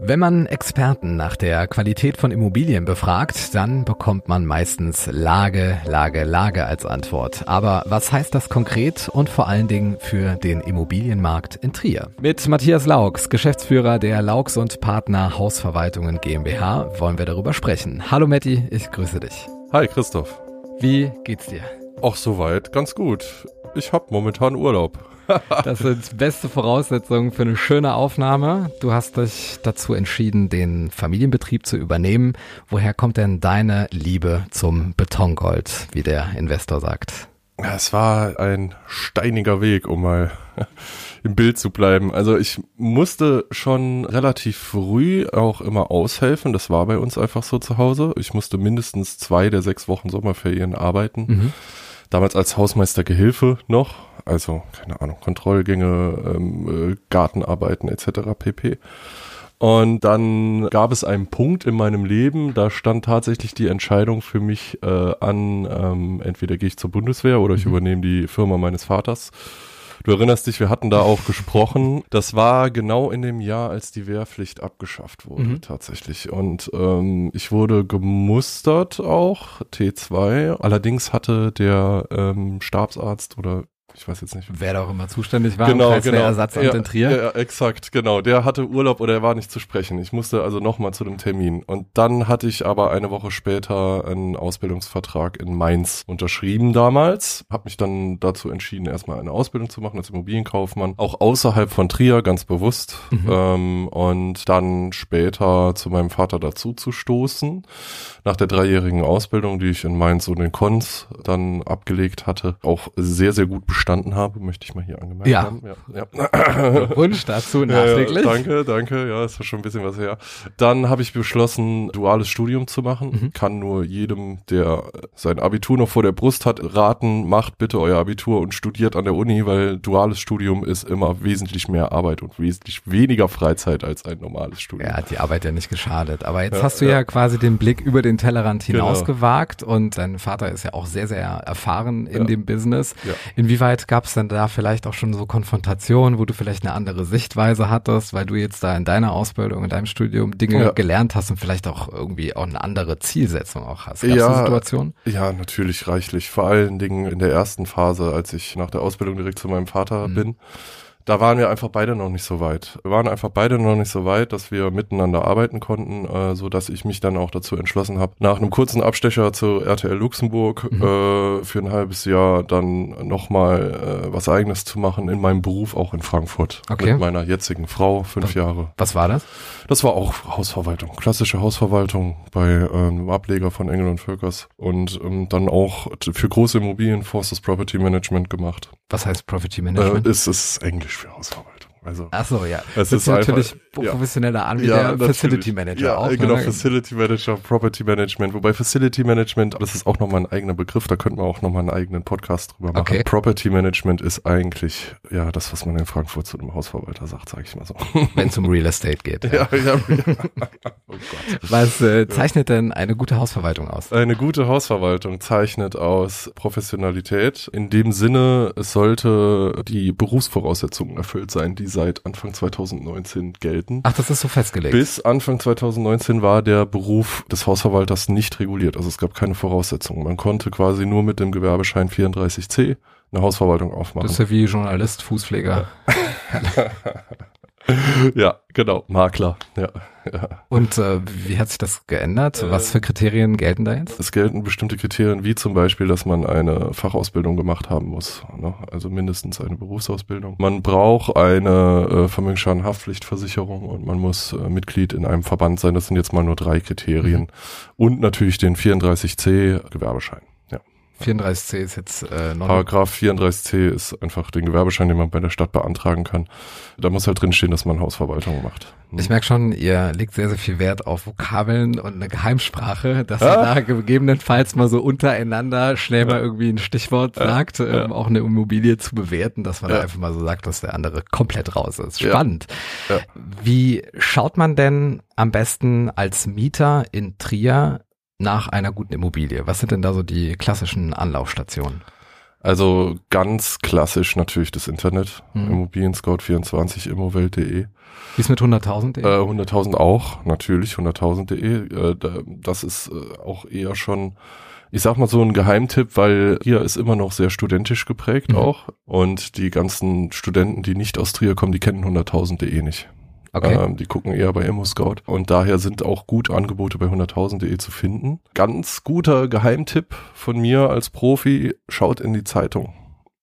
Wenn man Experten nach der Qualität von Immobilien befragt, dann bekommt man meistens Lage, Lage, Lage als Antwort. Aber was heißt das konkret und vor allen Dingen für den Immobilienmarkt in Trier? Mit Matthias Laux, Geschäftsführer der Laux und Partner Hausverwaltungen GmbH, wollen wir darüber sprechen. Hallo Matti, ich grüße dich. Hi Christoph. Wie geht's dir? Auch soweit, ganz gut. Ich hab momentan Urlaub. Das sind beste Voraussetzungen für eine schöne Aufnahme. Du hast dich dazu entschieden, den Familienbetrieb zu übernehmen. Woher kommt denn deine Liebe zum Betongold, wie der Investor sagt? Es war ein steiniger Weg, um mal im Bild zu bleiben. Also ich musste schon relativ früh auch immer aushelfen. Das war bei uns einfach so zu Hause. Ich musste mindestens zwei der sechs Wochen Sommerferien arbeiten. Mhm. Damals als Hausmeistergehilfe noch, also keine Ahnung, Kontrollgänge, ähm, äh, Gartenarbeiten etc. pp. Und dann gab es einen Punkt in meinem Leben, da stand tatsächlich die Entscheidung für mich äh, an, ähm, entweder gehe ich zur Bundeswehr oder ich mhm. übernehme die Firma meines Vaters. Du erinnerst dich, wir hatten da auch gesprochen. Das war genau in dem Jahr, als die Wehrpflicht abgeschafft wurde, mhm. tatsächlich. Und ähm, ich wurde gemustert auch, T2. Allerdings hatte der ähm, Stabsarzt oder ich weiß jetzt nicht. Wer da auch immer zuständig war, genau, genau. Ersatzamt ja, in Trier. Ja, exakt, genau. Der hatte Urlaub oder er war nicht zu sprechen. Ich musste also nochmal zu dem Termin. Und dann hatte ich aber eine Woche später einen Ausbildungsvertrag in Mainz unterschrieben damals. Hab mich dann dazu entschieden, erstmal eine Ausbildung zu machen als Immobilienkaufmann. Auch außerhalb von Trier, ganz bewusst. Mhm. Ähm, und dann später zu meinem Vater dazu zu stoßen. Nach der dreijährigen Ausbildung, die ich in Mainz und in Konz dann abgelegt hatte, auch sehr, sehr gut bestanden habe, möchte ich mal hier angemerkt ja. haben. Ja. ja. Wunsch dazu nachträglich. Ja, danke, danke. Ja, ist schon ein bisschen was her. Dann habe ich beschlossen, duales Studium zu machen. Mhm. Kann nur jedem, der sein Abitur noch vor der Brust hat, raten, macht bitte euer Abitur und studiert an der Uni, weil duales Studium ist immer wesentlich mehr Arbeit und wesentlich weniger Freizeit als ein normales Studium. Ja, hat die Arbeit ja nicht geschadet. Aber jetzt hast du ja, quasi den Blick über den Tellerrand hinaus genau. gewagt und dein Vater ist ja auch sehr, sehr erfahren in dem Business. Inwieweit Inwieweit gab es denn da vielleicht auch schon so Konfrontationen, wo du vielleicht eine andere Sichtweise hattest, weil du jetzt da in deiner Ausbildung, in deinem Studium Dinge ja. gelernt hast und vielleicht auch irgendwie auch eine andere Zielsetzung auch hast? Gab's ja, Situationen? Ja, natürlich reichlich. Vor allen Dingen in der ersten Phase, als ich nach der Ausbildung direkt zu meinem Vater mhm. bin da waren wir einfach beide noch nicht so weit. Wir waren einfach beide noch nicht so weit, dass wir miteinander arbeiten konnten, äh, so dass ich mich dann auch dazu entschlossen habe, nach einem kurzen Abstecher zu RTL Luxemburg mhm. äh, für ein halbes Jahr dann nochmal äh, was eigenes zu machen in meinem Beruf, auch in Frankfurt. Okay. Mit meiner jetzigen Frau, fünf Jahre. Was war das? Das war auch Hausverwaltung, klassische Hausverwaltung bei ähm, Ableger von Engel und Völkers und ähm, dann auch für große Immobilien Forces Property Management gemacht. Was heißt Property Management? Äh, ist Englisch für Hausverwaltung. Also, Ach so, ja. Es ist natürlich einfach, professioneller ja, an wie ja, Facility Manager ja, auch. Genau, ne? Facility Manager, Property Management. Wobei Facility Management, das ist auch nochmal ein eigener Begriff, da könnten wir auch nochmal einen eigenen Podcast drüber machen. Okay. Property Management ist eigentlich, ja, das, was man in Frankfurt zu einem Hausverwalter sagt, sage ich mal so. Wenn es um Real Estate geht. Ja, ja. ja, oh Gott. Was äh, zeichnet denn eine gute Hausverwaltung aus? Eine gute Hausverwaltung zeichnet aus Professionalität. In dem Sinne, es sollte die Berufsvoraussetzungen erfüllt sein, die seit Anfang 2000 2019 gelten. Ach, das ist so festgelegt. Bis Anfang 2019 war der Beruf des Hausverwalters nicht reguliert. Also es gab keine Voraussetzungen. Man konnte quasi nur mit dem Gewerbeschein 34c eine Hausverwaltung aufmachen. Das ist ja wie Journalist, Fußpfleger. Ja. ja, genau, Makler. Ja, ja. Und äh, wie hat sich das geändert? Äh, Was für Kriterien gelten da jetzt? Es gelten bestimmte Kriterien, wie zum Beispiel, dass man eine Fachausbildung gemacht haben muss, ne? also mindestens eine Berufsausbildung. Man braucht eine äh, Vermögensschadenhaftpflichtversicherung und man muss äh, Mitglied in einem Verband sein. Das sind jetzt mal nur drei Kriterien. Mhm. Und natürlich den 34c Gewerbeschein. Ja. 34c ist jetzt äh, non Paragraph 34c ist einfach den Gewerbeschein, den man bei der Stadt beantragen kann. Da muss halt drinstehen, dass man Hausverwaltung macht. Hm. Ich merke schon, ihr legt sehr, sehr viel Wert auf Vokabeln und eine Geheimsprache, dass ah. ihr da gegebenenfalls mal so untereinander schnell mal irgendwie ein Stichwort sagt, ja. ähm, auch eine Immobilie zu bewerten, dass man ja. da einfach mal so sagt, dass der andere komplett raus ist. Spannend. Ja. Wie schaut man denn am besten als Mieter in Trier nach einer guten Immobilie? Was sind denn da so die klassischen Anlaufstationen? Also ganz klassisch natürlich das Internet, mhm. Immobilien Scout 24, immowelt.de. Wie ist mit 100.000.de? Äh, 100.000 auch, natürlich, 100.000.de. Äh, das ist äh, auch eher schon, ich sag mal so ein Geheimtipp, weil hier ist immer noch sehr studentisch geprägt mhm. auch. Und die ganzen Studenten, die nicht aus Trier kommen, die kennen 100.000.de nicht. Okay. Ähm, die gucken eher bei ImmoScout und daher sind auch gut Angebote bei 100.000.de zu finden. Ganz guter Geheimtipp von mir als Profi, schaut in die Zeitung.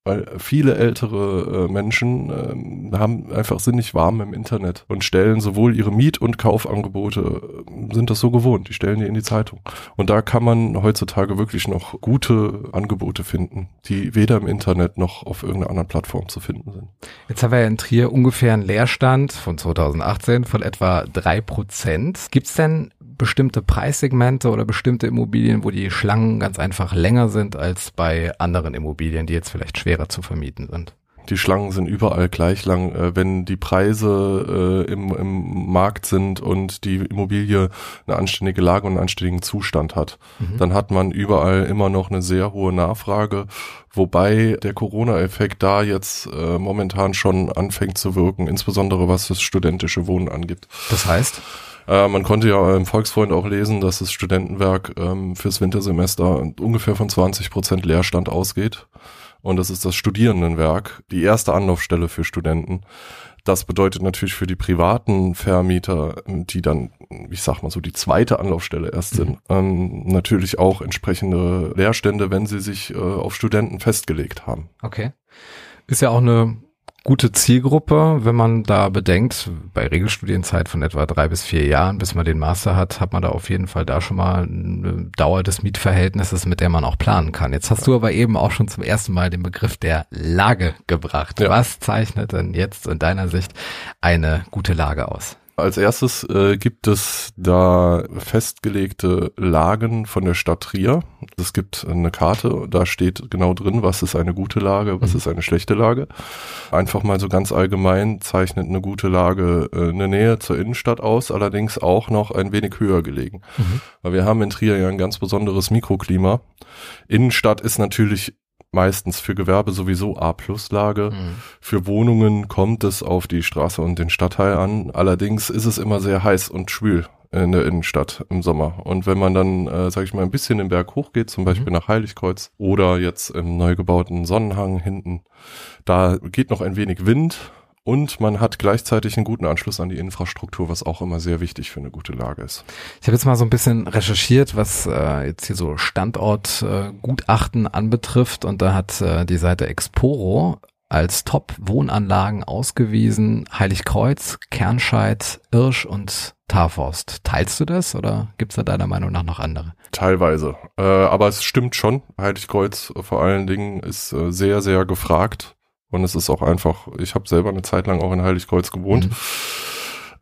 Weil viele ältere äh, Menschen äh, haben einfach sind nicht warm im Internet und stellen sowohl ihre Miet- und Kaufangebote, äh, sind das so gewohnt, die stellen die in die Zeitung. Und da kann man heutzutage wirklich noch gute Angebote finden, die weder im Internet noch auf irgendeiner anderen Plattform zu finden sind. Jetzt haben wir ja in Trier ungefähr einen Leerstand von 2018 von etwa drei Prozent. Gibt es denn bestimmte Preissegmente oder bestimmte Immobilien, wo die Schlangen ganz einfach länger sind als bei anderen Immobilien, die jetzt vielleicht schwerer zu vermieten sind? Die Schlangen sind überall gleich lang. Äh, wenn die Preise äh, im, im Markt sind und die Immobilie eine anständige Lage und einen anständigen Zustand hat, mhm. dann hat man überall immer noch eine sehr hohe Nachfrage, wobei der Corona-Effekt da jetzt äh, momentan schon anfängt zu wirken, insbesondere was das studentische Wohnen angeht. Das heißt? Äh, man konnte ja im Volksfreund auch lesen, dass das Studentenwerk ähm, fürs Wintersemester ungefähr von 20 Prozent Leerstand ausgeht. Und das ist das Studierendenwerk, die erste Anlaufstelle für Studenten. Das bedeutet natürlich für die privaten Vermieter, die dann, ich sag mal so, die zweite Anlaufstelle erst sind, mhm. ähm, natürlich auch entsprechende Leerstände, wenn sie sich äh, auf Studenten festgelegt haben. Okay. Ist ja auch eine gute Zielgruppe, wenn man da bedenkt, bei Regelstudienzeit von etwa drei bis vier Jahren, bis man den Master hat, hat man da auf jeden Fall da schon mal eine Dauer des Mietverhältnisses, mit der man auch planen kann. Jetzt hast du aber eben auch schon zum ersten Mal den Begriff der Lage gebracht. Ja. Was zeichnet denn jetzt in deiner Sicht eine gute Lage aus? Als erstes äh, gibt es da festgelegte Lagen von der Stadt Trier. Es gibt eine Karte, da steht genau drin, was ist eine gute Lage, was mhm. ist eine schlechte Lage. Einfach mal so ganz allgemein zeichnet eine gute Lage äh, eine Nähe zur Innenstadt aus, allerdings auch noch ein wenig höher gelegen. Mhm. Weil wir haben in Trier ja ein ganz besonderes Mikroklima. Innenstadt ist natürlich meistens für Gewerbe sowieso A-Plus-Lage. Mhm. Für Wohnungen kommt es auf die Straße und den Stadtteil an. Allerdings ist es immer sehr heiß und schwül in der Innenstadt im Sommer. Und wenn man dann, äh, sage ich mal, ein bisschen den Berg hochgeht, zum Beispiel mhm. nach Heiligkreuz oder jetzt im neu gebauten Sonnenhang hinten, da geht noch ein wenig Wind und man hat gleichzeitig einen guten Anschluss an die Infrastruktur, was auch immer sehr wichtig für eine gute Lage ist. Ich habe jetzt mal so ein bisschen recherchiert, was äh, jetzt hier so Standortgutachten äh, anbetrifft und da hat äh, die Seite Exporo als Top-Wohnanlagen ausgewiesen Heiligkreuz, Kernscheid, Irsch und Tarforst. Teilst du das oder gibt's da deiner Meinung nach noch andere? Teilweise. Äh, aber es stimmt schon. Heiligkreuz vor allen Dingen ist äh, sehr, sehr gefragt. Und es ist auch einfach, ich habe selber eine Zeit lang auch in Heiligkreuz gewohnt. Mhm.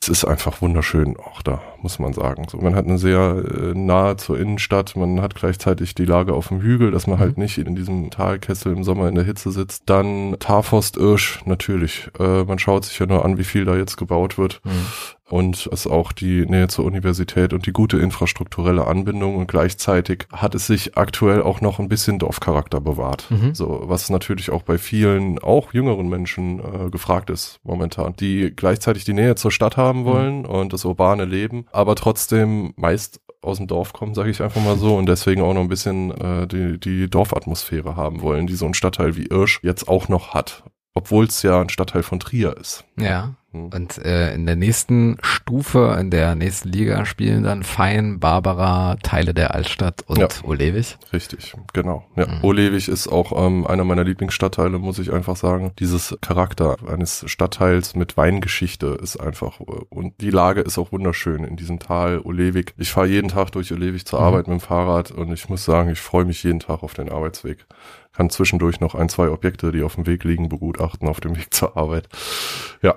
Es ist einfach wunderschön auch da, muss man sagen. So, man hat eine sehr äh, nahe zur Innenstadt, man hat gleichzeitig die Lage auf dem Hügel, dass man halt mhm. nicht in diesem Talkessel im Sommer in der Hitze sitzt. Dann Tarforst Irsch, natürlich. Äh, man schaut sich ja nur an, wie viel da jetzt gebaut wird. Mhm und es auch die Nähe zur Universität und die gute infrastrukturelle Anbindung und gleichzeitig hat es sich aktuell auch noch ein bisschen Dorfcharakter bewahrt. Mhm. So, was natürlich auch bei vielen, auch jüngeren Menschen äh, gefragt ist momentan, die gleichzeitig die Nähe zur Stadt haben mhm. wollen mhm. und das urbane Leben, aber trotzdem meist aus dem Dorf kommen, sage ich einfach mal so, und deswegen auch noch ein bisschen äh, die, die Dorfatmosphäre haben wollen, die so ein Stadtteil wie Irsch jetzt auch noch hat obwohl es ja ein Stadtteil von Trier ist. Ja. Hm. Und äh, in der nächsten Stufe, in der nächsten Liga spielen dann Fein, Barbara, Teile der Altstadt und Ja. Olewig. Richtig, genau. Ja, Mhm. Olewig ist auch ähm, einer meiner Lieblingsstadtteile, muss ich einfach sagen. Dieses Charakter eines Stadtteils mit Weingeschichte ist einfach äh, und die Lage ist auch wunderschön in diesem Tal Olewig. Ich fahre jeden Tag durch Olewig zur Mhm. Arbeit mit dem Fahrrad und ich muss sagen, ich freue mich jeden Tag auf den Arbeitsweg. Kann zwischendurch noch ein, zwei Objekte, die auf dem Weg liegen, begutachten auf dem Weg zur Arbeit. Ja,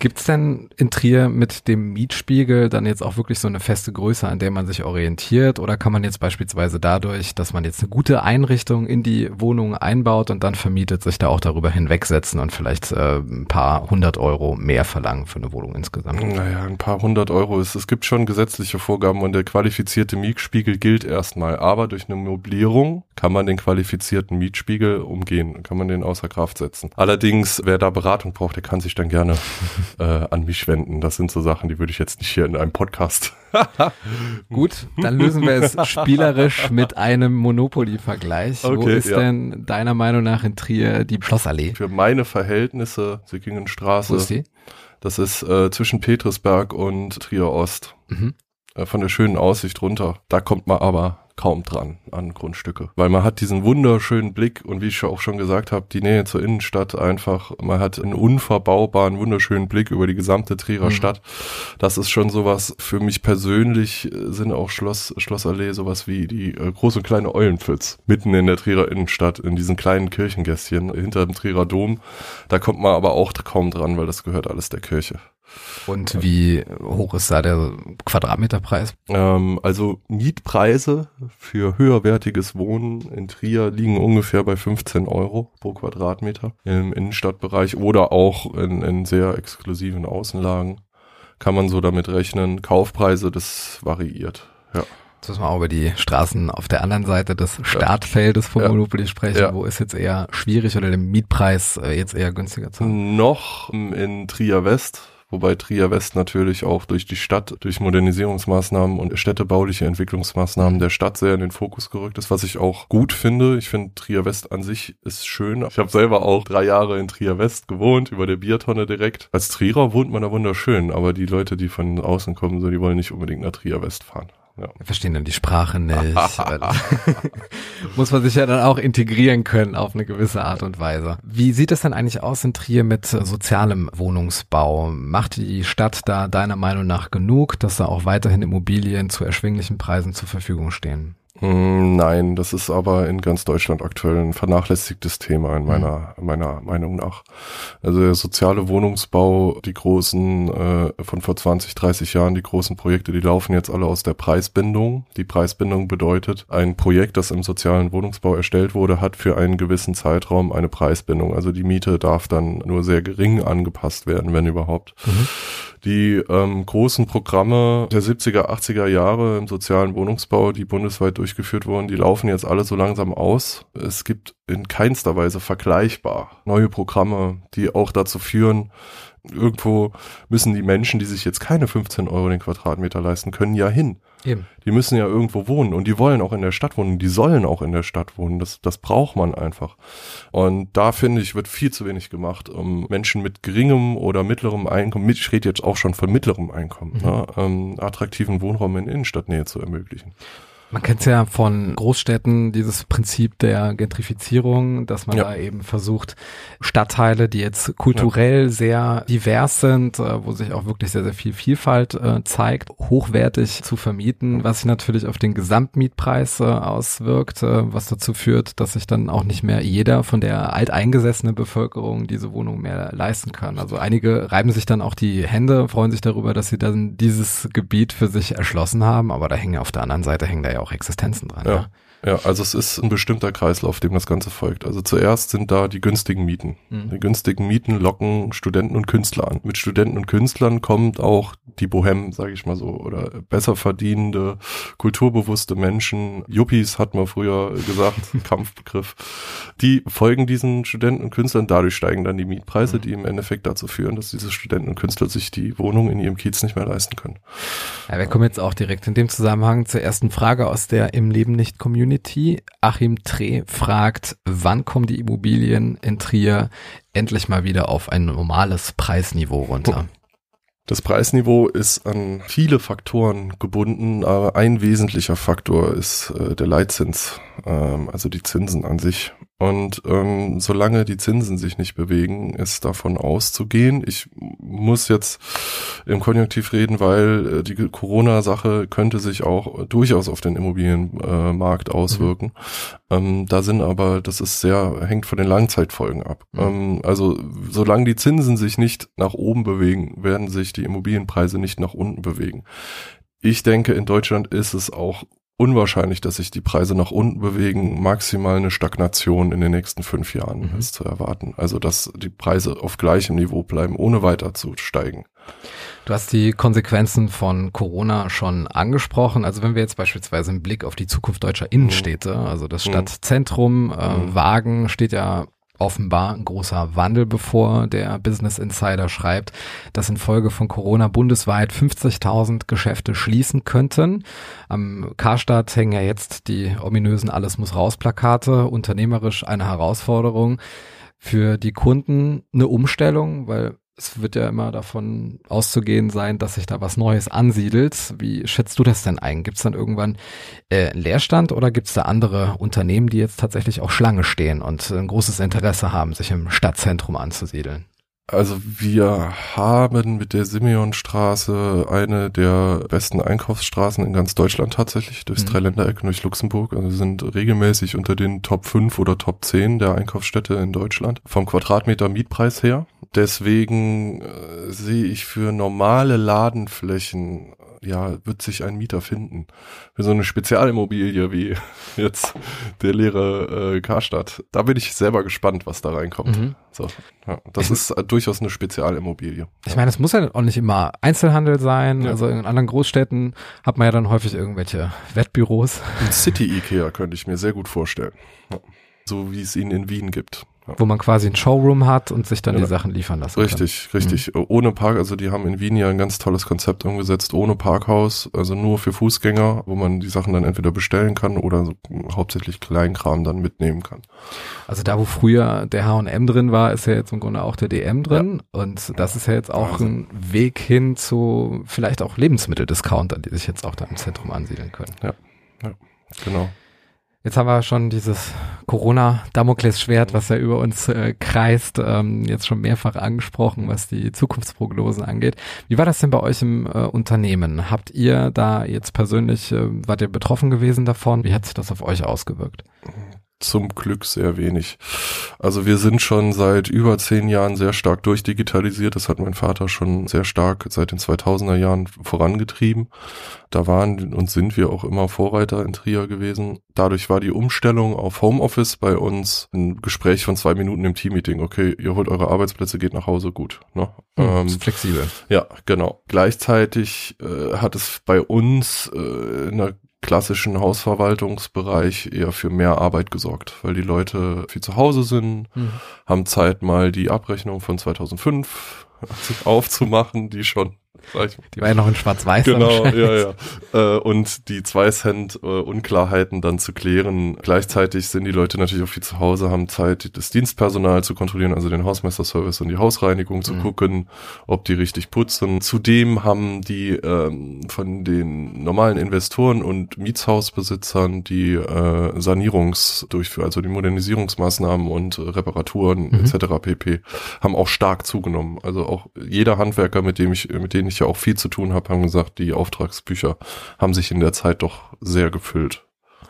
Gibt's denn in Trier mit dem Mietspiegel dann jetzt auch wirklich so eine feste Größe, an der man sich orientiert? Oder kann man jetzt beispielsweise dadurch, dass man jetzt eine gute Einrichtung in die Wohnung einbaut und dann vermietet, sich da auch darüber hinwegsetzen und vielleicht äh, ein paar hundert Euro mehr verlangen für eine Wohnung insgesamt? Naja, ein paar hundert Euro ist. Es gibt schon gesetzliche Vorgaben und der qualifizierte Mietspiegel gilt erstmal. Aber durch eine Mobilierung kann man den qualifizierten Mietspiegel umgehen, kann man den außer Kraft setzen. Allerdings, wer da Beratung braucht, der kann sich dann gerne äh, an mich wenden. Das sind so Sachen, die würde ich jetzt nicht hier in einem Podcast. Gut, dann lösen wir es spielerisch mit einem Monopoly-Vergleich. Wo Okay, ist ja. denn deiner Meinung nach in Trier die Schlossallee? Für meine Verhältnisse, Sickingenstraße, Wo ist die? das ist äh, zwischen Petersberg und Trier Ost. Mhm. äh, von der schönen Aussicht runter. Da kommt man aber kaum dran an Grundstücke, weil man hat diesen wunderschönen Blick und wie ich auch schon gesagt habe, die Nähe zur Innenstadt einfach, man hat einen unverbaubaren, wunderschönen Blick über die gesamte Trierer Mhm. Stadt. Das ist schon sowas, für mich persönlich äh, sind auch Schloss, Schlossallee sowas wie die äh, große und kleine Eulenpfütz, mitten in der Trierer Innenstadt, in diesen kleinen Kirchengässchen hinter dem Trierer Dom. Da kommt man aber auch kaum dran, weil das gehört alles der Kirche. Und wie hoch ist da der Quadratmeterpreis? Ähm, also Mietpreise für höherwertiges Wohnen in Trier liegen ungefähr bei 15 Euro pro Quadratmeter im Innenstadtbereich oder auch in, in sehr exklusiven Außenlagen. Kann man so damit rechnen. Kaufpreise, das variiert. Ja. Jetzt müssen wir auch über die Straßen auf der anderen Seite des Startfeldes vom Ja. Monopoly sprechen. Ja. Wo ist jetzt eher schwierig oder der Mietpreis äh, jetzt eher günstiger zu haben? Noch in Trier West, wobei Trier West natürlich auch durch die Stadt, durch Modernisierungsmaßnahmen und städtebauliche Entwicklungsmaßnahmen der Stadt sehr in den Fokus gerückt ist, was ich auch gut finde. Ich finde Trier West an sich ist schön. Ich habe selber auch drei Jahre in Trier West gewohnt, über der Biertonne direkt. Als Trierer wohnt man da wunderschön, aber die Leute, die von außen kommen, so, die wollen nicht unbedingt nach Trier West fahren. Ja. Wir verstehen dann die Sprache nicht. Muss man sich ja dann auch integrieren können auf eine gewisse Art und Weise. Wie sieht es denn eigentlich aus in Trier mit sozialem Wohnungsbau? Macht die Stadt da deiner Meinung nach genug, dass da auch weiterhin Immobilien zu erschwinglichen Preisen zur Verfügung stehen? Mm, Nein, das ist aber in ganz Deutschland aktuell ein vernachlässigtes Thema in meiner, meiner Meinung nach. Also der soziale Wohnungsbau, die großen, äh, von vor 20, 30 Jahren, die großen Projekte, die laufen jetzt alle aus der Preisbindung. Die Preisbindung bedeutet, ein Projekt, das im sozialen Wohnungsbau erstellt wurde, hat für einen gewissen Zeitraum eine Preisbindung. Also die Miete darf dann nur sehr gering angepasst werden, wenn überhaupt. Die ähm, großen Programme der 70er, 80er Jahre im sozialen Wohnungsbau, die bundesweit durchgeführt wurden, die laufen jetzt alle so langsam aus. Es gibt in keinster Weise vergleichbar neue Programme, die auch dazu führen, irgendwo müssen die Menschen, die sich jetzt keine 15 Euro den Quadratmeter leisten können, ja hin. Eben. Die müssen ja irgendwo wohnen und die wollen auch in der Stadt wohnen. Die sollen auch in der Stadt wohnen. Das, das braucht man einfach. Und da finde ich, wird viel zu wenig gemacht, um Menschen mit geringem oder mittlerem Einkommen, mit, ich rede jetzt auch schon von mittlerem Einkommen, ne, ähm, attraktiven Wohnraum in Innenstadtnähe zu ermöglichen. Man kennt ja von Großstädten dieses Prinzip der Gentrifizierung, dass man Ja. da eben versucht, Stadtteile, die jetzt kulturell sehr divers sind, äh, wo sich auch wirklich sehr, sehr viel Vielfalt äh, zeigt, hochwertig zu vermieten, was sich natürlich auf den Gesamtmietpreis äh, auswirkt, äh, was dazu führt, dass sich dann auch nicht mehr jeder von der alteingesessenen Bevölkerung diese Wohnung mehr leisten kann. Also einige reiben sich dann auch die Hände, freuen sich darüber, dass sie dann dieses Gebiet für sich erschlossen haben, aber da hängen ja auf der anderen Seite hängen da ja auch Existenzen dran. Ja. Ja. Ja, also es ist ein bestimmter Kreislauf, dem das Ganze folgt. Also zuerst sind da die günstigen Mieten. Mhm. Die günstigen Mieten locken Studenten und Künstler an. Mit Studenten und Künstlern kommt auch die Bohem, sage ich mal so, oder besser verdienende, kulturbewusste Menschen. Yuppies hat man früher gesagt, Kampfbegriff. Die folgen diesen Studenten und Künstlern. Dadurch steigen dann die Mietpreise, Mhm. die im Endeffekt dazu führen, dass diese Studenten und Künstler sich die Wohnung in ihrem Kiez nicht mehr leisten können. Ja, wir kommen jetzt auch direkt in dem Zusammenhang zur ersten Frage aus der im Leben nicht Community. Community. Achim Treh fragt, wann kommen die Immobilien in Trier endlich mal wieder auf ein normales Preisniveau runter? Das Preisniveau ist an viele Faktoren gebunden, aber ein wesentlicher Faktor ist äh, der Leitzins, ähm, also die Zinsen an sich. Und ähm, solange die Zinsen sich nicht bewegen, ist davon auszugehen. Ich muss jetzt im Konjunktiv reden, weil äh, die Corona-Sache könnte sich auch durchaus auf den Immobilienmarkt äh, auswirken. Mhm. Ähm, da sind aber, das ist sehr, hängt von den Langzeitfolgen ab. Mhm. Ähm, also solange die Zinsen sich nicht nach oben bewegen, werden sich die Immobilienpreise nicht nach unten bewegen. Ich denke, in Deutschland ist es auch unwahrscheinlich, dass sich die Preise nach unten bewegen. Maximal eine Stagnation in den nächsten fünf Jahren mhm. ist zu erwarten. Also, dass die Preise auf gleichem Niveau bleiben, ohne weiter zu steigen. Du hast die Konsequenzen von Corona schon angesprochen. Also wenn wir jetzt beispielsweise einen Blick auf die Zukunft deutscher mhm. Innenstädte, also das mhm. Stadtzentrum, äh, mhm. Wagen steht ja offenbar ein großer Wandel bevor. Der Business Insider schreibt, dass infolge von Corona bundesweit 50.000 Geschäfte schließen könnten. Am Karstadt hängen ja jetzt die ominösen Alles muss raus Plakate. Unternehmerisch eine Herausforderung. Für die Kunden eine Umstellung, weil es wird ja immer davon auszugehen sein, dass sich da was Neues ansiedelt. Wie schätzt du das denn ein? Gibt es dann irgendwann äh, Leerstand oder gibt es da andere Unternehmen, die jetzt tatsächlich auch Schlange stehen und ein großes Interesse haben, sich im Stadtzentrum anzusiedeln? Also wir haben mit der Simeonstraße eine der besten Einkaufsstraßen in ganz Deutschland tatsächlich, durchs mhm. Dreiländereck und durch Luxemburg. Also wir sind regelmäßig unter den Top 5 oder Top 10 der Einkaufsstädte in Deutschland vom Quadratmeter Mietpreis her. Deswegen äh, sehe ich für normale Ladenflächen ja, wird sich ein Mieter finden. Für so eine Spezialimmobilie wie jetzt der leere äh, Karstadt. Da bin ich selber gespannt, was da reinkommt. Mhm. So, ja, das ist äh, durchaus eine Spezialimmobilie. Ich meine, es muss ja auch nicht immer Einzelhandel sein. Ja. Also in anderen Großstädten hat man ja dann häufig irgendwelche Wettbüros. Ein City Ikea könnte ich mir sehr gut vorstellen. Ja. So wie es ihn in Wien gibt. Wo man quasi ein Showroom hat und sich dann ja. die Sachen liefern lassen Richtig, kann. richtig. Mhm. Ohne Park, also die haben in Wien ja ein ganz tolles Konzept umgesetzt, ohne Parkhaus, also nur für Fußgänger, wo man die Sachen dann entweder bestellen kann oder so hauptsächlich Kleinkram dann mitnehmen kann. Also da, wo früher der H&M drin war, ist ja jetzt im Grunde auch der DM drin ja. und das ist ja jetzt auch also. ein Weg hin zu vielleicht auch Lebensmitteldiscounter, die sich jetzt auch da im Zentrum ansiedeln können. Ja, ja genau. Jetzt haben wir schon dieses Corona-Damoklesschwert, was ja über uns äh, kreist, ähm, jetzt schon mehrfach angesprochen, was die Zukunftsprognosen angeht. Wie war das denn bei euch im äh, Unternehmen? Habt ihr da jetzt persönlich, äh, wart ihr betroffen gewesen davon? Wie hat sich das auf euch ausgewirkt? Zum Glück sehr wenig. Also wir sind schon seit über zehn Jahren sehr stark durchdigitalisiert. Das hat mein Vater schon sehr stark seit den 2000er Jahren vorangetrieben. Da waren und sind wir auch immer Vorreiter in Trier gewesen. Dadurch war die Umstellung auf Homeoffice bei uns ein Gespräch von zwei Minuten im Teammeeting. Okay, ihr holt eure Arbeitsplätze, geht nach Hause, gut. Ne? Hm, ähm, flexibel. Ja, genau. Gleichzeitig äh, hat es bei uns äh, in der klassischen Hausverwaltungsbereich eher für mehr Arbeit gesorgt, weil die Leute viel zu Hause sind, mhm. haben Zeit mal die Abrechnung von 2005 aufzumachen, die schon die war ja noch in Schwarz-Weiß. Genau, ja, ja. Äh, und die zwei Cent äh, Unklarheiten dann zu klären. Gleichzeitig sind die Leute natürlich auch viel zu Hause, haben Zeit, das Dienstpersonal zu kontrollieren, also den Hausmeisterservice und die Hausreinigung zu mhm. gucken, ob die richtig putzen. Zudem haben die ähm, von den normalen Investoren und Mietshausbesitzern die äh, Sanierungsdurchführung, also die Modernisierungsmaßnahmen und Reparaturen mhm. etc. pp. haben auch stark zugenommen. Also auch jeder Handwerker, mit dem ich, mit denen ich ja auch viel zu tun habe, haben gesagt, die Auftragsbücher haben sich in der Zeit doch sehr gefüllt.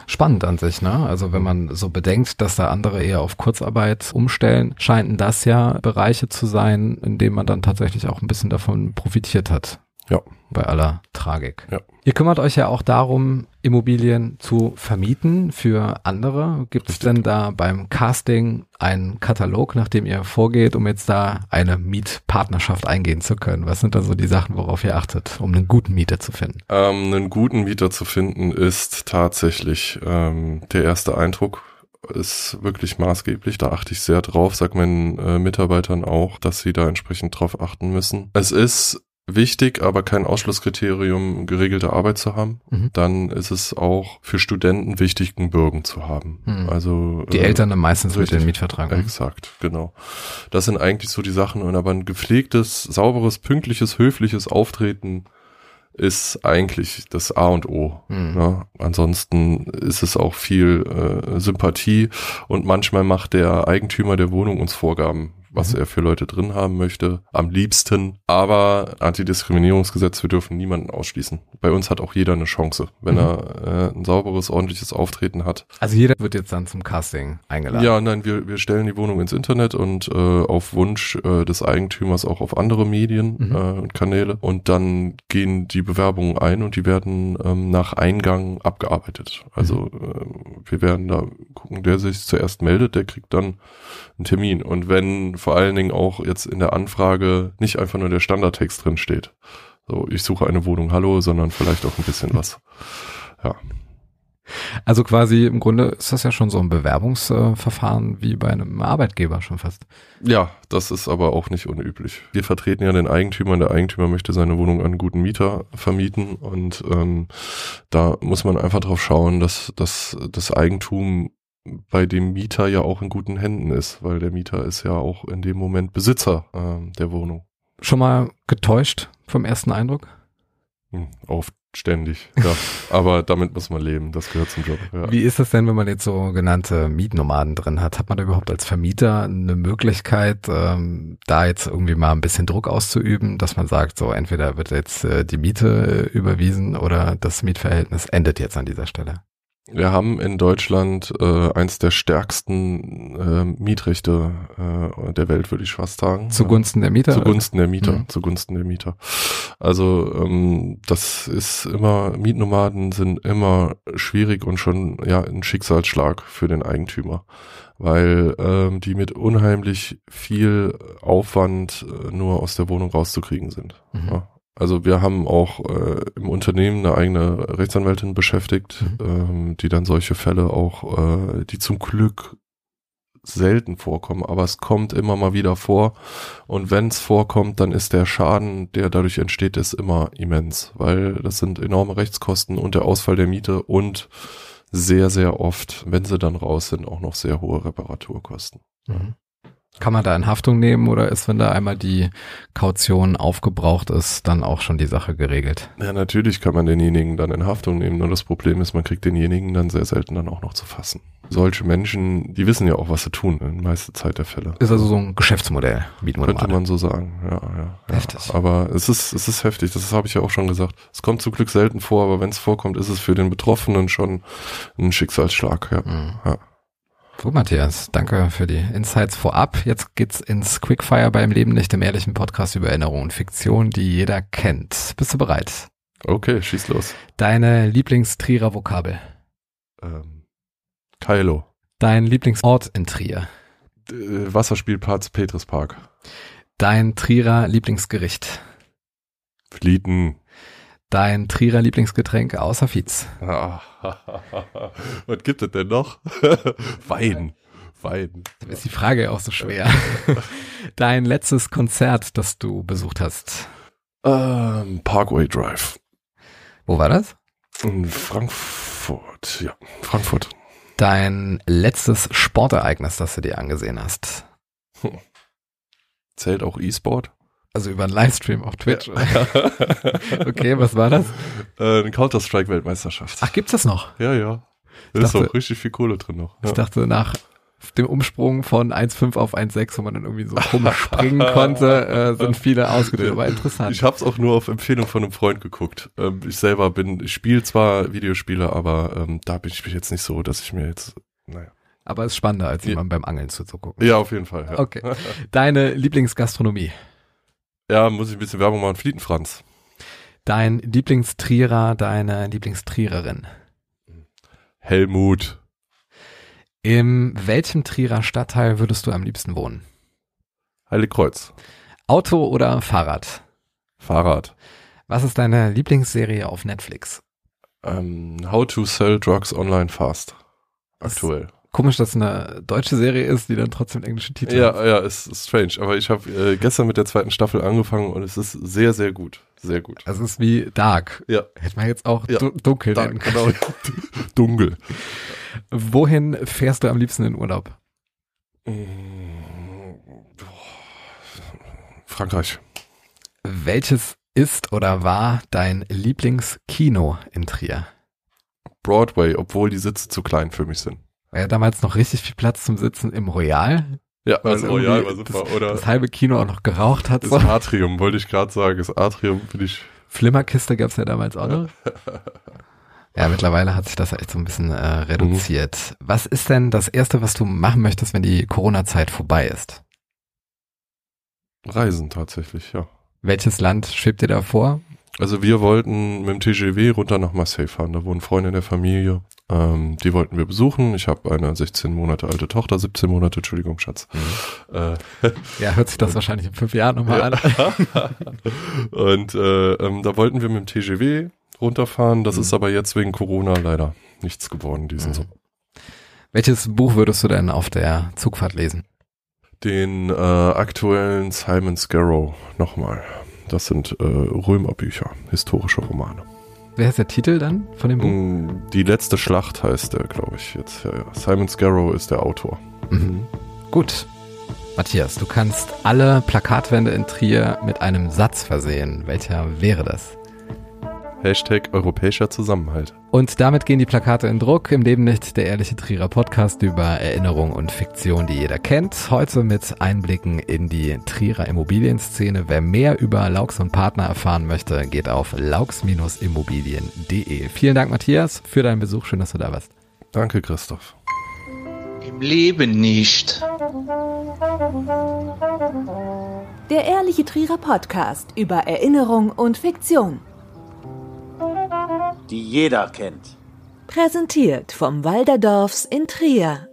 Spannend an sich, ne? Also wenn man so bedenkt, dass da andere eher auf Kurzarbeit umstellen, scheinen das ja Bereiche zu sein, in denen man dann tatsächlich auch ein bisschen davon profitiert hat. Ja. Bei aller Tragik. Ja. Ihr kümmert euch ja auch darum, Immobilien zu vermieten für andere. Gibt es denn da beim Casting einen Katalog, nach dem ihr vorgeht, um jetzt da eine Mietpartnerschaft eingehen zu können? Was sind da so die Sachen, worauf ihr achtet, um einen guten Mieter zu finden? Ähm, einen guten Mieter zu finden ist tatsächlich ähm, der erste Eindruck ist wirklich maßgeblich. Da achte ich sehr drauf, sag meinen äh, Mitarbeitern auch, dass sie da entsprechend drauf achten müssen. Es ist wichtig, aber kein Ausschlusskriterium, geregelte Arbeit zu haben. Mhm. Dann ist es auch für Studenten wichtig, einen Bürgen zu haben. Mhm. Also Die äh, Eltern dann meistens mit richtig. dem Mietvertrag. ne? Exakt, genau. Das sind eigentlich so die Sachen. Und aber ein gepflegtes, sauberes, pünktliches, höfliches Auftreten ist eigentlich das A und O. Mhm. Ne? Ansonsten ist es auch viel äh, Sympathie und manchmal macht der Eigentümer der Wohnung uns Vorgaben, was Mhm. er für Leute drin haben möchte, am liebsten. Aber Antidiskriminierungsgesetz, wir dürfen niemanden ausschließen. Bei uns hat auch jeder eine Chance, wenn Mhm. er äh, ein sauberes, ordentliches Auftreten hat. Also jeder wird jetzt dann zum Casting eingeladen. Ja, nein, wir, wir stellen die Wohnung ins Internet und äh, auf Wunsch äh, des Eigentümers auch auf andere Medien Mhm. äh, und Kanäle. Und dann gehen die Bewerbungen ein und die werden ähm, nach Eingang abgearbeitet. Also äh, wir werden da gucken, der sich zuerst meldet, der kriegt dann einen Termin. Und wenn vor allen Dingen auch jetzt in der Anfrage nicht einfach nur der Standardtext drin steht, so ich suche eine Wohnung, hallo, sondern vielleicht auch ein bisschen was. Ja. Also quasi im Grunde ist das ja schon so ein Bewerbungsverfahren wie bei einem Arbeitgeber schon fast. Ja, das ist aber auch nicht unüblich. Wir vertreten ja den Eigentümer und der Eigentümer möchte seine Wohnung an einen guten Mieter vermieten und ähm, da muss man einfach drauf schauen, dass, dass das Eigentum bei dem Mieter ja auch in guten Händen ist, weil der Mieter ist ja auch in dem Moment Besitzer ähm, der Wohnung. Schon mal getäuscht vom ersten Eindruck? Hm, oft ständig, ja. aber damit muss man leben, das gehört zum Job. Ja. Wie ist das denn, wenn man jetzt so genannte Mietnomaden drin hat? Hat man da überhaupt als Vermieter eine Möglichkeit, ähm, da jetzt irgendwie mal ein bisschen Druck auszuüben, dass man sagt, so entweder wird jetzt äh, die Miete äh, überwiesen oder das Mietverhältnis endet jetzt an dieser Stelle? Wir haben in Deutschland äh, eins der stärksten äh, Mietrechte äh, der Welt, würde ich fast sagen. Zugunsten der Mieter? Zugunsten der Mieter, Mhm. zugunsten der Mieter. Also ähm, das ist immer, Mietnomaden sind immer schwierig und schon ja ein Schicksalsschlag für den Eigentümer, weil ähm, die mit unheimlich viel Aufwand äh, nur aus der Wohnung rauszukriegen sind. Mhm. Ja. Also wir haben auch äh, im Unternehmen eine eigene Rechtsanwältin beschäftigt, Mhm. ähm, die dann solche Fälle auch, äh, die zum Glück selten vorkommen, aber es kommt immer mal wieder vor. Und wenn es vorkommt, dann ist der Schaden, der dadurch entsteht, ist immer immens, weil das sind enorme Rechtskosten und der Ausfall der Miete und sehr, sehr oft, wenn sie dann raus sind, auch noch sehr hohe Reparaturkosten. Mhm. Kann man da in Haftung nehmen oder ist, wenn da einmal die Kaution aufgebraucht ist, dann auch schon die Sache geregelt? Ja, natürlich kann man denjenigen dann in Haftung nehmen, nur das Problem ist, man kriegt denjenigen dann sehr selten dann auch noch zu fassen. Solche Menschen, die wissen ja auch, was sie tun, in meiste Zeit der Fälle. Ist also so ein Geschäftsmodell, Mietmonat. Könnte man so sagen, ja, ja. ja. Heftig. Aber es ist, es ist heftig, das habe ich ja auch schon gesagt. Es kommt zum Glück selten vor, aber wenn es vorkommt, ist es für den Betroffenen schon ein Schicksalsschlag, ja. Mhm. ja. Gut, Matthias, danke für die Insights vorab. Jetzt geht's ins Quickfire beim Leben nicht im ehrlichen Podcast über Erinnerung und Fiktion, die jeder kennt. Bist du bereit? Okay, schieß los. Deine Lieblingstrierer Vokabel. Ähm, Kylo. Dein Lieblingsort in Trier. Äh, Wasserspielplatz Petruspark. Dein Trierer Lieblingsgericht. Flieten. Dein Trierer Lieblingsgetränk außer Fietz. Was gibt es denn noch? Wein. Wein. Da ist die Frage ja auch so schwer. Dein letztes Konzert, das du besucht hast. Ähm, Parkway Drive. Wo war das? In Frankfurt. Ja, Frankfurt. Dein letztes Sportereignis, das du dir angesehen hast. Zählt auch E-Sport? Also über einen Livestream auf Twitch. okay, was war das? Äh, eine Counter-Strike-Weltmeisterschaft. Ach, gibt's das noch? Ja, ja. Da Ich ist dachte- auch richtig viel Kohle drin noch. Ich Ja. dachte, nach dem Umsprung von 1,5 auf 1,6, wo man dann irgendwie so komisch springen konnte, äh, sind viele ausgedrückt. Aber interessant. Ich habe es auch nur auf Empfehlung von einem Freund geguckt. Ähm, ich selber bin, ich spiele zwar Videospiele, aber ähm, da bin ich jetzt nicht so, dass ich mir jetzt, naja. Aber es ist spannender, als Ja. jemandem beim Angeln zuzugucken. Ja, auf jeden Fall. Ja. Okay. Deine Lieblingsgastronomie. Ja, muss ich ein bisschen Werbung machen. Flietenfranz. Dein Lieblingstrierer, deine Lieblingstriererin. Helmut. In welchem Trierer Stadtteil würdest du am liebsten wohnen? Heiligkreuz. Auto oder Fahrrad? Fahrrad. Was ist deine Lieblingsserie auf Netflix? Ähm, how to sell drugs online fast. Aktuell. Komisch, dass es eine deutsche Serie ist, die dann trotzdem englischen Titel Ja, hat. ja, ist, ist strange. Aber ich habe äh, gestern mit der zweiten Staffel angefangen und es ist sehr, sehr gut. Sehr gut. Also es ist wie Dark. Ja. Hätte man jetzt auch Ja. du dunkel Da, nennen können. genau. Dunkel. Wohin fährst du am liebsten in Urlaub? Frankreich. Welches ist oder war dein Lieblingskino in Trier? Broadway, obwohl die Sitze zu klein für mich sind. War ja damals noch richtig viel Platz zum Sitzen im Royal. Ja, das Royal war super. Oder Das halbe Kino auch noch geraucht hat. das So. Atrium, wollte ich gerade sagen. Das Atrium bin ich. Flimmerkiste gab's ja damals auch noch. Ja, mittlerweile hat sich das echt so ein bisschen äh, reduziert. Was ist denn das Erste, was du machen möchtest, wenn die Corona-Zeit vorbei ist? Reisen tatsächlich, ja. Welches Land schwebt dir da vor? Also wir wollten mit dem TGW runter nach Marseille fahren. Da wohnen Freunde in der Familie. Ähm, die wollten wir besuchen. Ich habe eine 16 Monate alte Tochter, 17 Monate, Entschuldigung, Schatz. Äh, Ja, hört sich das wahrscheinlich in fünf Jahren nochmal an. und äh, ähm, da wollten wir mit dem TGW runterfahren. Das ist aber jetzt wegen Corona leider nichts geworden, diesen Mhm. Sommer. Welches Buch würdest du denn auf der Zugfahrt lesen? Den äh, aktuellen Simon Scarrow nochmal. Das sind äh, Römerbücher, historische Romane. Wer ist der Titel dann von dem Buch? Mm, Die letzte Schlacht heißt der, glaube ich, jetzt. Ja, ja. Simon Scarrow ist der Autor. Mhm. Gut. Matthias, du kannst alle Plakatwände in Trier mit einem Satz versehen. Welcher wäre das? Hashtag europäischer Zusammenhalt. Und damit gehen die Plakate in Druck. Im Leben nicht der ehrliche Trierer Podcast über Erinnerung und Fiktion, die jeder kennt. Heute mit Einblicken in die Trierer Immobilienszene. Wer mehr über Laux und Partner erfahren möchte, geht auf laux-immobilien.de. Vielen Dank, Matthias, für deinen Besuch. Schön, dass du da warst. Danke, Christoph. Im Leben nicht. Der ehrliche Trierer Podcast über Erinnerung und Fiktion. Die jeder kennt. Präsentiert vom Walderdorfs in Trier.